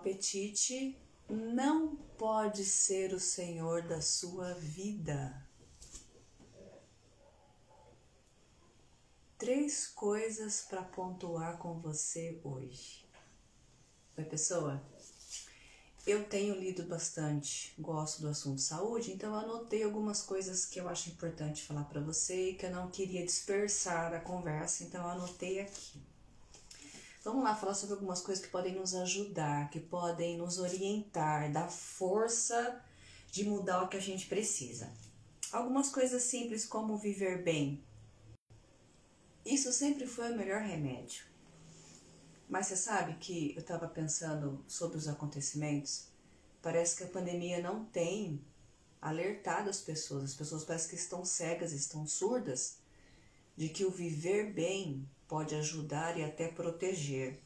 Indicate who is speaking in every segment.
Speaker 1: apetite não pode ser o senhor da sua vida. Três coisas para pontuar com você hoje. Oi, pessoa. Eu tenho lido bastante, gosto do assunto saúde, então anotei algumas coisas que eu acho importante falar para você e que eu não queria dispersar a conversa, então anotei aqui. Vamos lá falar sobre algumas coisas que podem nos ajudar, que podem nos orientar, dar força de mudar o que a gente precisa. Algumas coisas simples como viver bem. Isso sempre foi o melhor remédio. Mas você sabe que eu estava pensando sobre os acontecimentos? Parece que a pandemia não tem alertado as pessoas. As pessoas parecem que estão cegas, estão surdas de que o viver bem pode ajudar e até proteger.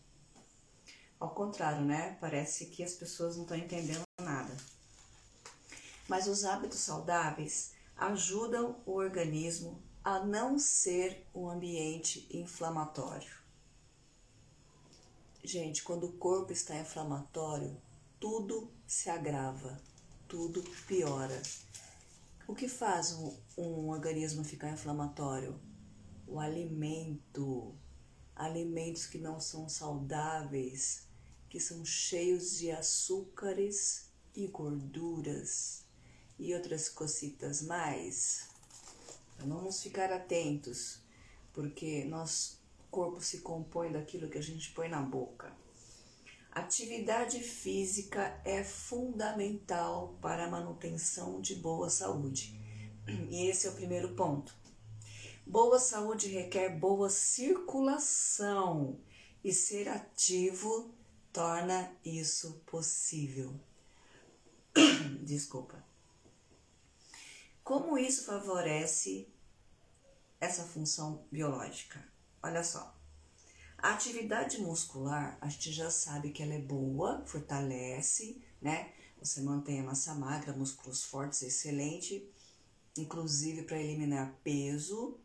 Speaker 1: Ao contrário, né? Parece que as pessoas não estão entendendo nada. Mas os hábitos saudáveis ajudam o organismo a não ser um ambiente inflamatório. Gente, quando o corpo está inflamatório, tudo se agrava, tudo piora. O que faz um, um organismo ficar inflamatório? O alimento, alimentos que não são saudáveis, que são cheios de açúcares e gorduras e outras cositas mais. Então, vamos ficar atentos, porque nosso corpo se compõe daquilo que a gente põe na boca. Atividade física é fundamental para a manutenção de boa saúde. E esse é o primeiro ponto. Boa saúde requer boa circulação e ser ativo torna isso possível. Desculpa. Como isso favorece essa função biológica? Olha só. A atividade muscular, a gente já sabe que ela é boa, fortalece, né? Você mantém a massa magra, músculos fortes, excelente, inclusive para eliminar peso,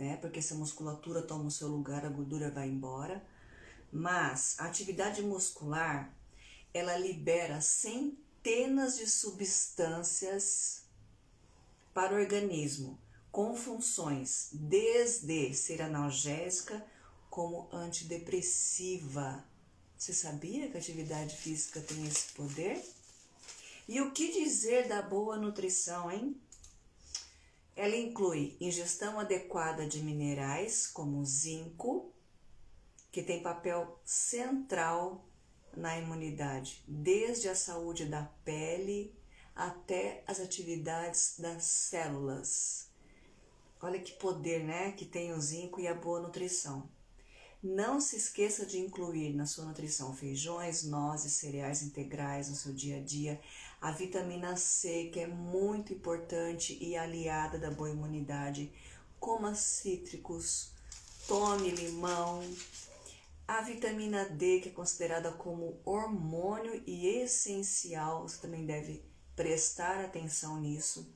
Speaker 1: né? Porque se a musculatura toma o seu lugar, a gordura vai embora. Mas a atividade muscular, ela libera centenas de substâncias para o organismo, com funções desde ser analgésica como antidepressiva. Você sabia que a atividade física tem esse poder? E o que dizer da boa nutrição, hein? Ela inclui ingestão adequada de minerais, como zinco, que tem papel central na imunidade, desde a saúde da pele até as atividades das células. Olha que poder, né, que tem o zinco e a boa nutrição. Não se esqueça de incluir na sua nutrição feijões, nozes, cereais integrais no seu dia a dia, a vitamina C, que é muito importante e aliada da boa imunidade. Coma cítricos, tome limão. A vitamina D, que é considerada como hormônio e essencial, você também deve prestar atenção nisso.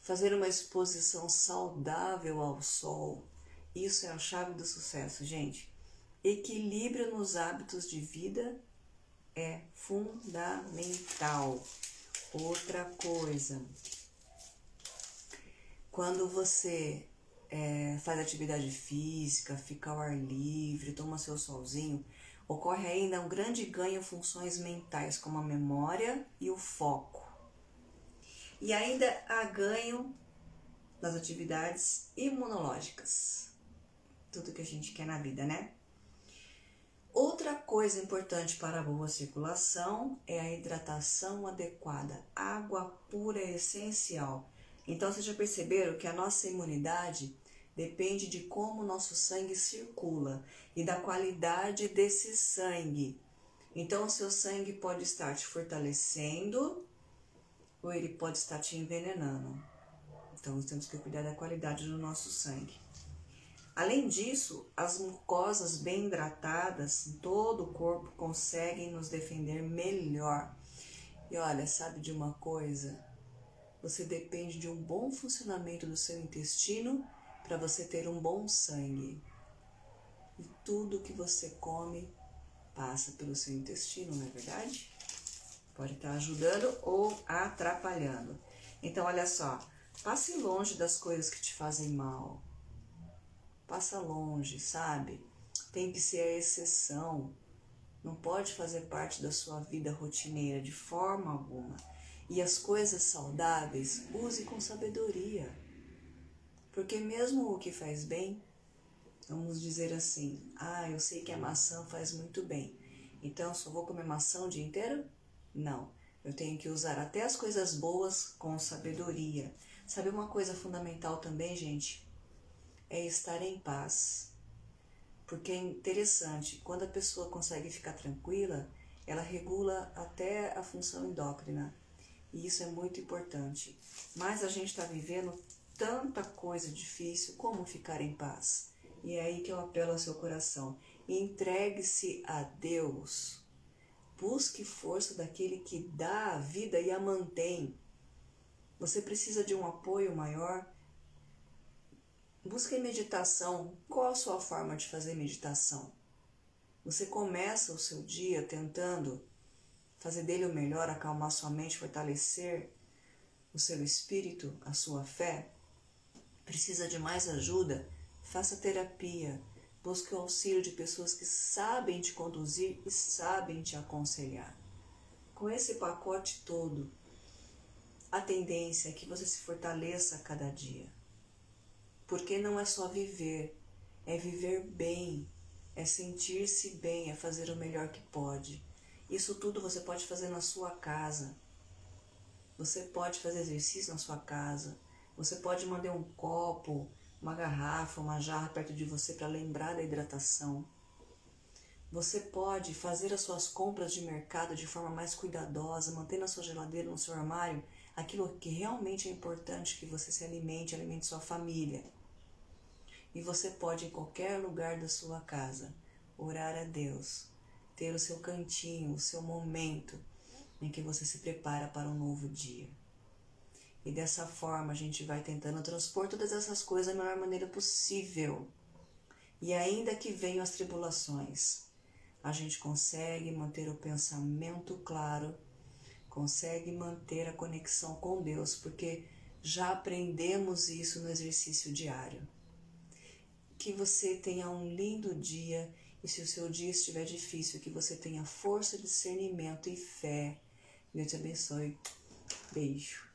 Speaker 1: Fazer uma exposição saudável ao sol, isso é a chave do sucesso, gente. Equilíbrio nos hábitos de vida é fundamental. Outra coisa, quando você é, faz atividade física, fica ao ar livre, toma seu solzinho, ocorre ainda um grande ganho em funções mentais, como a memória e o foco. E ainda há ganho nas atividades imunológicas. Tudo que a gente quer na vida, né? Coisa importante para a boa circulação é a hidratação adequada. Água pura é essencial. Então, vocês já perceberam que a nossa imunidade depende de como o nosso sangue circula e da qualidade desse sangue. Então, o seu sangue pode estar te fortalecendo ou ele pode estar te envenenando. Então, nós temos que cuidar da qualidade do nosso sangue. Além disso, as mucosas bem hidratadas em todo o corpo conseguem nos defender melhor. E olha, sabe de uma coisa? Você depende de um bom funcionamento do seu intestino para você ter um bom sangue. E tudo que você come passa pelo seu intestino, não é verdade? Pode estar ajudando ou atrapalhando. Então, olha só, passe longe das coisas que te fazem mal. Passa longe, sabe? Tem que ser a exceção. Não pode fazer parte da sua vida rotineira de forma alguma. E as coisas saudáveis, use com sabedoria. Porque mesmo o que faz bem, vamos dizer assim, ah, eu sei que a maçã faz muito bem, então só vou comer maçã o dia inteiro? Não. Eu tenho que usar até as coisas boas com sabedoria. Sabe uma coisa fundamental também, gente? É estar em paz. Porque é interessante, quando a pessoa consegue ficar tranquila, ela regula até a função endócrina. E isso é muito importante. Mas a gente está vivendo tanta coisa difícil, como ficar em paz? E é aí que eu apelo ao seu coração. Entregue-se a Deus Busque força daquele que dá a vida e a mantém. Você precisa de um apoio maior? Busque meditação. Qual a sua forma de fazer meditação? Você começa o seu dia tentando fazer dele o melhor, acalmar sua mente, fortalecer o seu espírito, a sua fé? Precisa de mais ajuda? Faça terapia Busque o auxílio de pessoas que sabem te conduzir e sabem te aconselhar. Com esse pacote todo, a tendência é que você se fortaleça a cada dia. Porque não é só viver, é viver bem, é sentir-se bem, é fazer o melhor que pode. Isso tudo você pode fazer na sua casa. Você pode fazer exercício na sua casa. Você pode mandar um copo uma garrafa, uma jarra perto de você para lembrar da hidratação. Você pode fazer as suas compras de mercado de forma mais cuidadosa, manter na sua geladeira, no seu armário, aquilo que realmente é importante que você se alimente, alimente sua família. E você pode, em qualquer lugar da sua casa, orar a Deus, ter o seu cantinho, o seu momento em que você se prepara para um novo dia. E dessa forma a gente vai tentando transpor todas essas coisas da melhor maneira possível. E ainda que venham as tribulações, a gente consegue manter o pensamento claro, consegue manter a conexão com Deus, porque já aprendemos isso no exercício diário. Que você tenha um lindo dia e se o seu dia estiver difícil, que você tenha força, discernimento e fé. Deus te abençoe. Beijo.